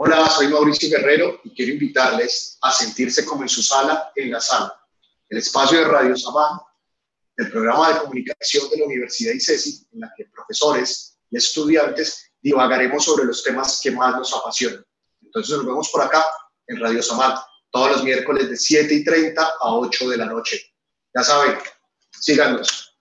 Hola, soy Mauricio Guerrero y quiero invitarles a sentirse como en su sala, en la sala, el espacio de Radio Samán, el programa de comunicación de la Universidad ICESI, en la que profesores y estudiantes divagaremos sobre los temas que más nos apasionan. Entonces nos vemos por acá en Radio Samán, todos los miércoles de 7 y 30 a 8 de la noche. Ya saben, síganos.